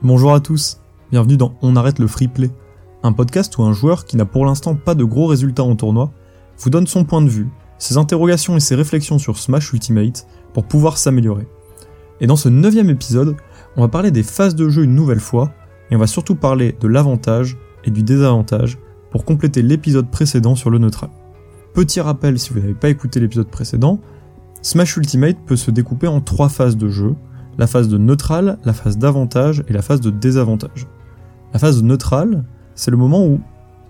Bonjour à tous, bienvenue dans On arrête le free play, un podcast où un joueur qui n'a pour l'instant pas de gros résultats en tournoi vous donne son point de vue, ses interrogations et ses réflexions sur Smash Ultimate pour pouvoir s'améliorer. Et dans ce neuvième épisode, on va parler des phases de jeu une nouvelle fois, et on va surtout parler de l'avantage et du désavantage pour compléter l'épisode précédent sur le neutral. Petit rappel si vous n'avez pas écouté l'épisode précédent, Smash Ultimate peut se découper en trois phases de jeu, la phase de neutral, la phase d'avantage et la phase de désavantage. La phase de neutral, c'est le moment où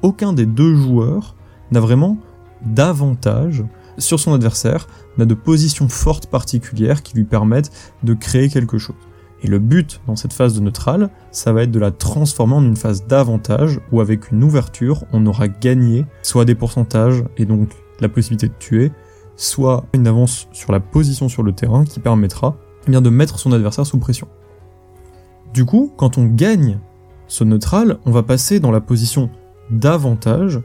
aucun des deux joueurs n'a vraiment d'avantage sur son adversaire, n'a de position forte particulière qui lui permettent de créer quelque chose. Et le but dans cette phase de neutral, ça va être de la transformer en une phase d'avantage où avec une ouverture, on aura gagné soit des pourcentages et donc la possibilité de tuer, soit une avance sur la position sur le terrain qui permettra de mettre son adversaire sous pression. Du coup, quand on gagne ce neutral, on va passer dans la position d'avantage,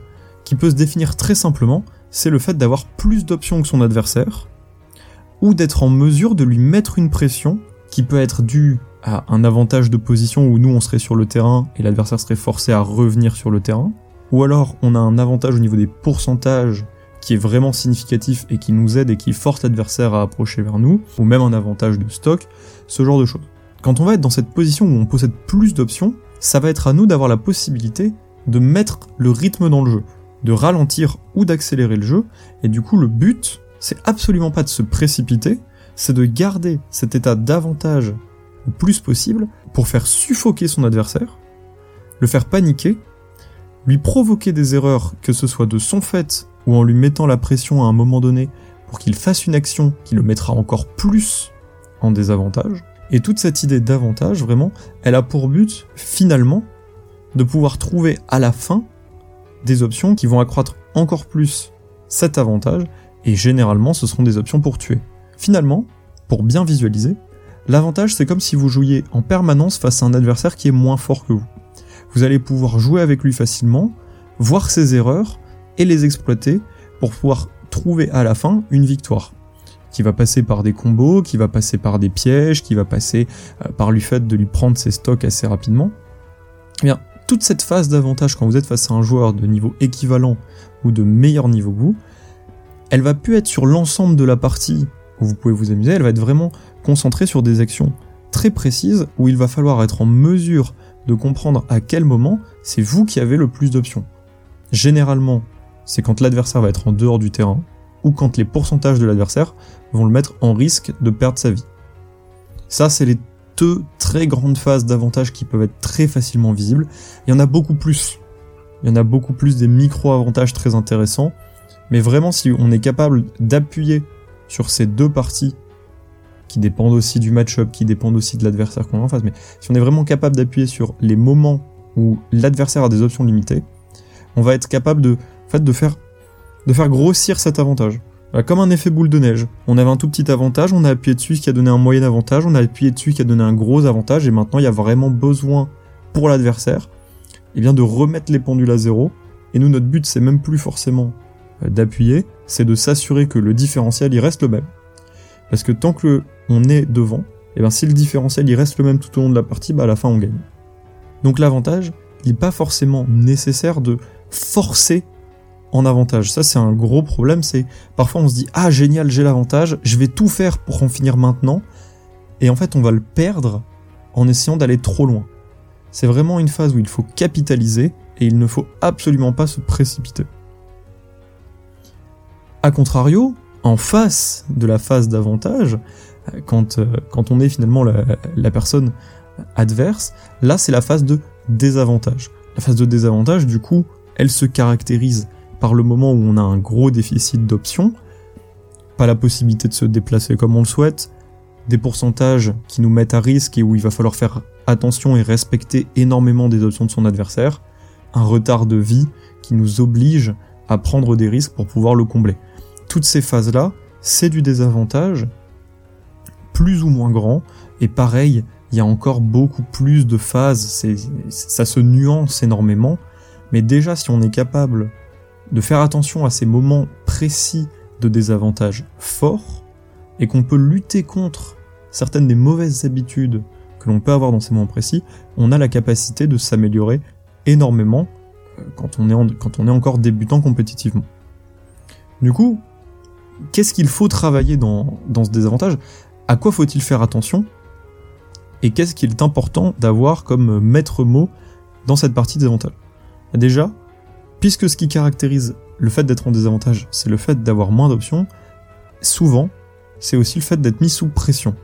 qui peut se définir très simplement, c'est le fait d'avoir plus d'options que son adversaire, ou d'être en mesure de lui mettre une pression qui peut être due à un avantage de position où nous on serait sur le terrain et l'adversaire serait forcé à revenir sur le terrain, ou alors on a un avantage au niveau des pourcentages qui est vraiment significatif et qui nous aide et qui force l'adversaire à approcher vers nous, ou même un avantage de stock, ce genre de choses. Quand on va être dans cette position où on possède plus d'options, ça va être à nous d'avoir la possibilité de mettre le rythme dans le jeu, de ralentir ou d'accélérer le jeu, et du coup le but, c'est absolument pas de se précipiter, c'est de garder cet état d'avantage le plus possible pour faire suffoquer son adversaire, le faire paniquer, lui provoquer des erreurs, que ce soit de son fait ou en lui mettant la pression à un moment donné pour qu'il fasse une action qui le mettra encore plus en désavantage. Et toute cette idée d'avantage, vraiment, elle a pour but, finalement, de pouvoir trouver à la fin des options qui vont accroître encore plus cet avantage, et généralement ce seront des options pour tuer. Finalement, pour bien visualiser, l'avantage c'est comme si vous jouiez en permanence face à un adversaire qui est moins fort que vous. Vous allez pouvoir jouer avec lui facilement, voir ses erreurs, et les exploiter pour pouvoir trouver à la fin une victoire qui va passer par des combos, qui va passer par des pièges, qui va passer euh, par le fait de lui prendre ses stocks assez rapidement. Eh bien, toute cette phase d'avantage quand vous êtes face à un joueur de niveau équivalent ou de meilleur niveau que vous, elle va plus être sur l'ensemble de la partie où vous pouvez vous amuser, elle va être vraiment concentrée sur des actions très précises où il va falloir être en mesure de comprendre à quel moment c'est vous qui avez le plus d'options. Généralement, c'est quand l'adversaire va être en dehors du terrain, ou quand les pourcentages de l'adversaire vont le mettre en risque de perdre sa vie. Ça, c'est les deux très grandes phases d'avantage qui peuvent être très facilement visibles. Il y en a beaucoup plus. Il y en a beaucoup plus des micro-avantages très intéressants. Mais vraiment, si on est capable d'appuyer sur ces deux parties, qui dépendent aussi du match-up, qui dépendent aussi de l'adversaire qu'on a en face, mais si on est vraiment capable d'appuyer sur les moments où l'adversaire a des options limitées, on va être capable de de faire, de faire grossir cet avantage. comme un effet boule de neige. On avait un tout petit avantage, on a appuyé dessus qui a donné un moyen avantage, on a appuyé dessus qui a donné un gros avantage, et maintenant il y a vraiment besoin pour l'adversaire, eh bien de remettre les pendules à zéro. Et nous, notre but, c'est même plus forcément euh, d'appuyer, c'est de s'assurer que le différentiel, il reste le même. Parce que tant que on est devant, et eh bien si le différentiel, il reste le même tout au long de la partie, bah à la fin, on gagne. Donc l'avantage, il n'est pas forcément nécessaire de forcer en avantage. Ça, c'est un gros problème. C'est parfois on se dit ah génial, j'ai l'avantage, je vais tout faire pour en finir maintenant, et en fait on va le perdre en essayant d'aller trop loin. C'est vraiment une phase où il faut capitaliser et il ne faut absolument pas se précipiter. A contrario, en face de la phase d'avantage, quand, euh, on est finalement la, la personne adverse, là c'est la phase de désavantage. La phase de désavantage, du coup, elle se caractérise par le moment où on a un gros déficit d'options, pas la possibilité de se déplacer comme on le souhaite, des pourcentages qui nous mettent à risque et où il va falloir faire attention et respecter énormément des options de son adversaire, un retard de vie qui nous oblige à prendre des risques pour pouvoir le combler. Toutes ces phases-là, c'est du désavantage, plus ou moins grand, et pareil, il y a encore beaucoup plus de phases, ça se nuance énormément, mais déjà si on est capable de faire attention à ces moments précis de désavantage forts et qu'on peut lutter contre certaines des mauvaises habitudes que l'on peut avoir dans ces moments précis, on a la capacité de s'améliorer énormément euh, quand on, est encore débutant compétitivement. Du coup, qu'est-ce qu'il faut travailler dans, dans ce désavantage? À quoi faut-il faire attention? Et qu'est-ce qu'il est important d'avoir comme maître mot dans cette partie désavantage? Déjà, puisque ce qui caractérise le fait d'être en désavantage, c'est le fait d'avoir moins d'options, souvent, c'est aussi le fait d'être mis sous pression.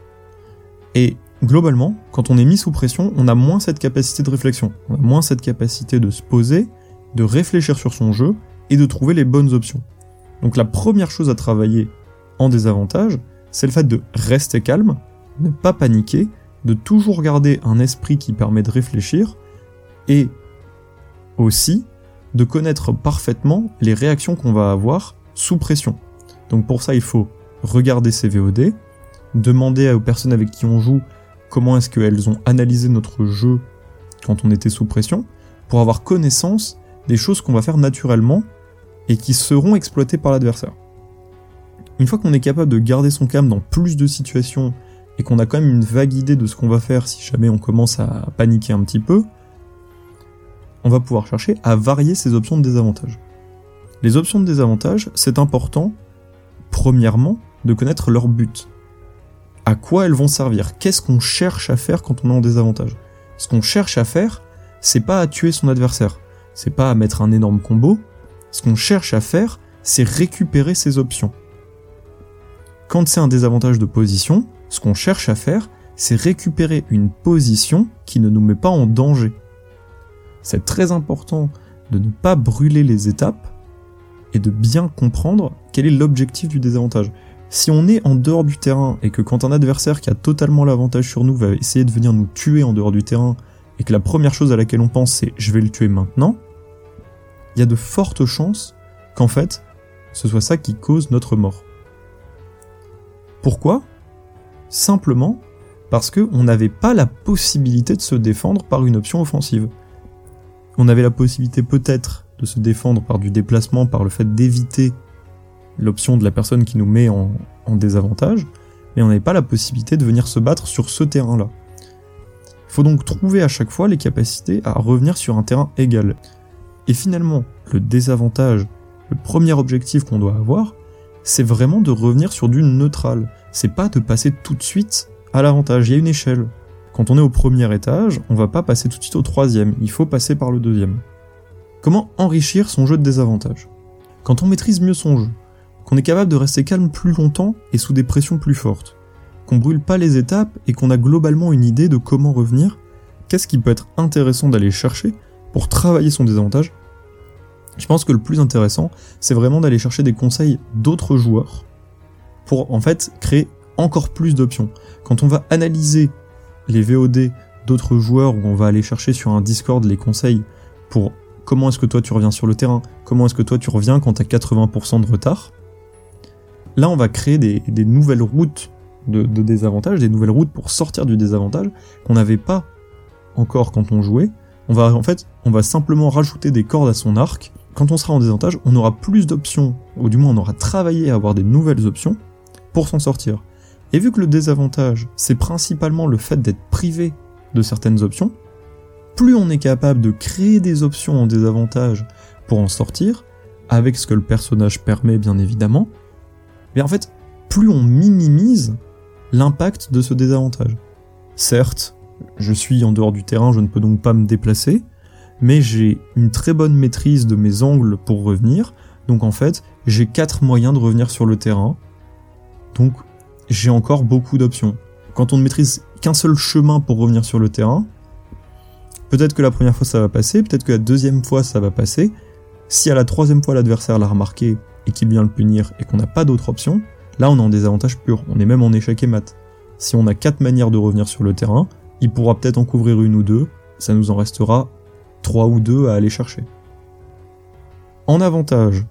Et globalement, quand on est mis sous pression, on a moins cette capacité de réflexion, on a moins cette capacité de se poser, de réfléchir sur son jeu et de trouver les bonnes options. Donc la première chose à travailler en désavantage, c'est le fait de rester calme, ne pas paniquer, de toujours garder un esprit qui permet de réfléchir, et aussi de connaître parfaitement les réactions qu'on va avoir sous pression. Donc pour ça, il faut regarder ses VOD, demander aux personnes avec qui on joue comment est-ce qu'elles ont analysé notre jeu quand on était sous pression, pour avoir connaissance des choses qu'on va faire naturellement et qui seront exploitées par l'adversaire. Une fois qu'on est capable de garder son calme dans plus de situations et qu'on a quand même une vague idée de ce qu'on va faire si jamais on commence à paniquer un petit peu, on va pouvoir chercher à varier ces options de désavantage. Les options de désavantage, c'est important, premièrement, de connaître leur but. À quoi elles vont servir? Qu'est-ce qu'on cherche à faire quand on est en désavantage? Ce qu'on cherche à faire, c'est pas à tuer son adversaire, c'est pas à mettre un énorme combo. Ce qu'on cherche à faire, c'est récupérer ses options. Quand c'est un désavantage de position, ce qu'on cherche à faire, c'est récupérer une position qui ne nous met pas en danger c'est très important de ne pas brûler les étapes et de bien comprendre quel est l'objectif du désavantage. Si on est en dehors du terrain et que quand un adversaire qui a totalement l'avantage sur nous va essayer de venir nous tuer en dehors du terrain et que la première chose à laquelle on pense c'est je vais le tuer maintenant, il y a de fortes chances qu'en fait ce soit ça qui cause notre mort. Pourquoi? Simplement parce qu'on n'avait pas la possibilité de se défendre par une option offensive. On avait la possibilité peut-être de se défendre par du déplacement, par le fait d'éviter l'option de la personne qui nous met en, désavantage, mais on n'avait pas la possibilité de venir se battre sur ce terrain-là. Il faut donc trouver à chaque fois les capacités à revenir sur un terrain égal. Et finalement, le désavantage, le premier objectif qu'on doit avoir, c'est vraiment de revenir sur du neutral. C'est pas de passer tout de suite à l'avantage. Il y a une échelle. Quand on est au premier étage, on va pas passer tout de suite au troisième, il faut passer par le deuxième. Comment enrichir son jeu de désavantage Quand on maîtrise mieux son jeu, qu'on est capable de rester calme plus longtemps et sous des pressions plus fortes, qu'on brûle pas les étapes et qu'on a globalement une idée de comment revenir, qu'est-ce qui peut être intéressant d'aller chercher pour travailler son désavantage? Je pense que le plus intéressant, c'est vraiment d'aller chercher des conseils d'autres joueurs pour en fait créer encore plus d'options. Quand on va analyser les VOD d'autres joueurs où on va aller chercher sur un Discord les conseils pour comment est-ce que toi tu reviens sur le terrain, comment est-ce que toi tu reviens quand tu as 80% de retard. Là, on va créer des, nouvelles routes de, de, désavantage, des nouvelles routes pour sortir du désavantage qu'on n'avait pas encore quand on jouait. On va en fait, on va simplement rajouter des cordes à son arc. Quand on sera en désavantage, on aura plus d'options, ou du moins on aura travaillé à avoir des nouvelles options pour s'en sortir. Et vu que le désavantage, c'est principalement le fait d'être privé de certaines options, plus on est capable de créer des options en désavantage pour en sortir, avec ce que le personnage permet bien évidemment, mais en fait, plus on minimise l'impact de ce désavantage. Certes, je suis en dehors du terrain, je ne peux donc pas me déplacer, mais j'ai une très bonne maîtrise de mes angles pour revenir, donc en fait, j'ai quatre moyens de revenir sur le terrain. Donc j'ai encore beaucoup d'options. Quand on ne maîtrise qu'un seul chemin pour revenir sur le terrain, peut-être que la première fois ça va passer, peut-être que la deuxième fois ça va passer. Si à la troisième fois l'adversaire l'a remarqué et qu'il vient le punir et qu'on n'a pas d'autre option, là on est en désavantage pur, on est même en échec et mat. Si on a quatre manières de revenir sur le terrain, il pourra peut-être en couvrir une ou deux, ça nous en restera trois ou deux à aller chercher. En avantage,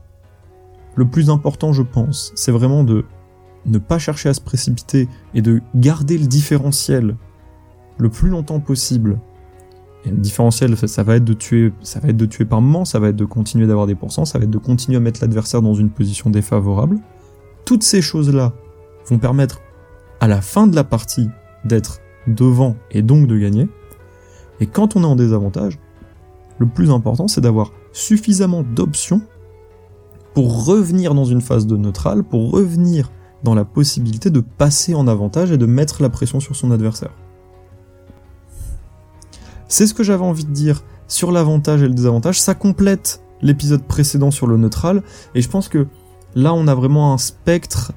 le plus important je pense, c'est vraiment de ne pas chercher à se précipiter et de garder le différentiel le plus longtemps possible. Et le différentiel, ça va être de tuer, ça va être de tuer par moment, ça va être de continuer d'avoir des pourcents, ça va être de continuer à mettre l'adversaire dans une position défavorable. Toutes ces choses-là vont permettre à la fin de la partie d'être devant et donc de gagner. Et quand on est en désavantage, le plus important c'est d'avoir suffisamment d'options pour revenir dans une phase de neutrale, pour revenir dans la possibilité de passer en avantage et de mettre la pression sur son adversaire. C'est ce que j'avais envie de dire sur l'avantage et le désavantage. Ça complète l'épisode précédent sur le neutral, et je pense que là on a vraiment un spectre,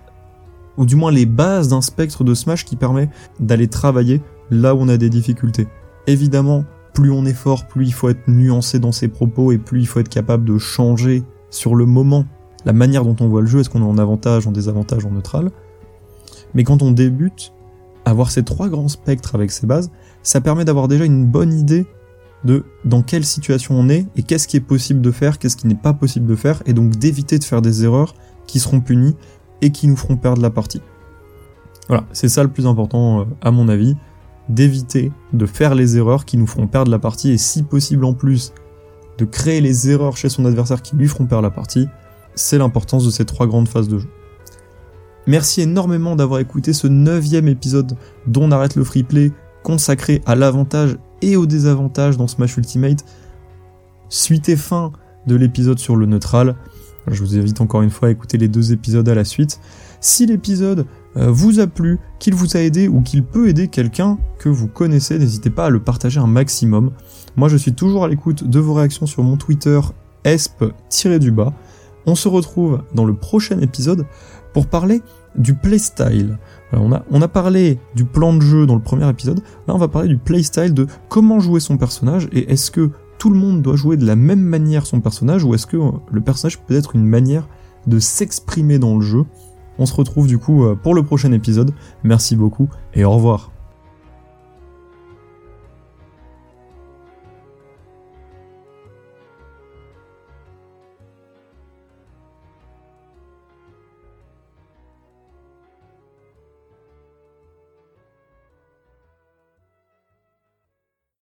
ou du moins les bases d'un spectre de Smash qui permet d'aller travailler là où on a des difficultés. Évidemment, plus on est fort, plus il faut être nuancé dans ses propos et plus il faut être capable de changer sur le moment la manière dont on voit le jeu, est-ce qu'on est en avantage, en désavantage, en neutral. Mais quand on débute, avoir ces trois grands spectres avec ces bases, ça permet d'avoir déjà une bonne idée de dans quelle situation on est et qu'est-ce qui est possible de faire, qu'est-ce qui n'est pas possible de faire, et donc d'éviter de faire des erreurs qui seront punies et qui nous feront perdre la partie. Voilà, c'est ça le plus important euh, à mon avis, d'éviter de faire les erreurs qui nous feront perdre la partie et si possible en plus de créer les erreurs chez son adversaire qui lui feront perdre la partie, c'est l'importance de ces trois grandes phases de jeu. Merci énormément d'avoir écouté ce neuvième épisode dont on arrête le free play consacré à l'avantage et au désavantage dans Smash Ultimate. Suite et fin de l'épisode sur le neutral. Je vous invite encore une fois à écouter les deux épisodes à la suite. Si l'épisode euh, vous a plu, qu'il vous a aidé ou qu'il peut aider quelqu'un que vous connaissez, n'hésitez pas à le partager un maximum. Moi je suis toujours à l'écoute de vos réactions sur mon Twitter esp-du-bas. On se retrouve dans le prochain épisode pour parler du playstyle. on, a, on a parlé du plan de jeu dans le premier épisode, là on va parler du playstyle de comment jouer son personnage et est-ce que tout le monde doit jouer de la même manière son personnage ou est-ce que le personnage peut être une manière de s'exprimer dans le jeu On se retrouve du coup euh, pour le prochain épisode, merci beaucoup et au revoir.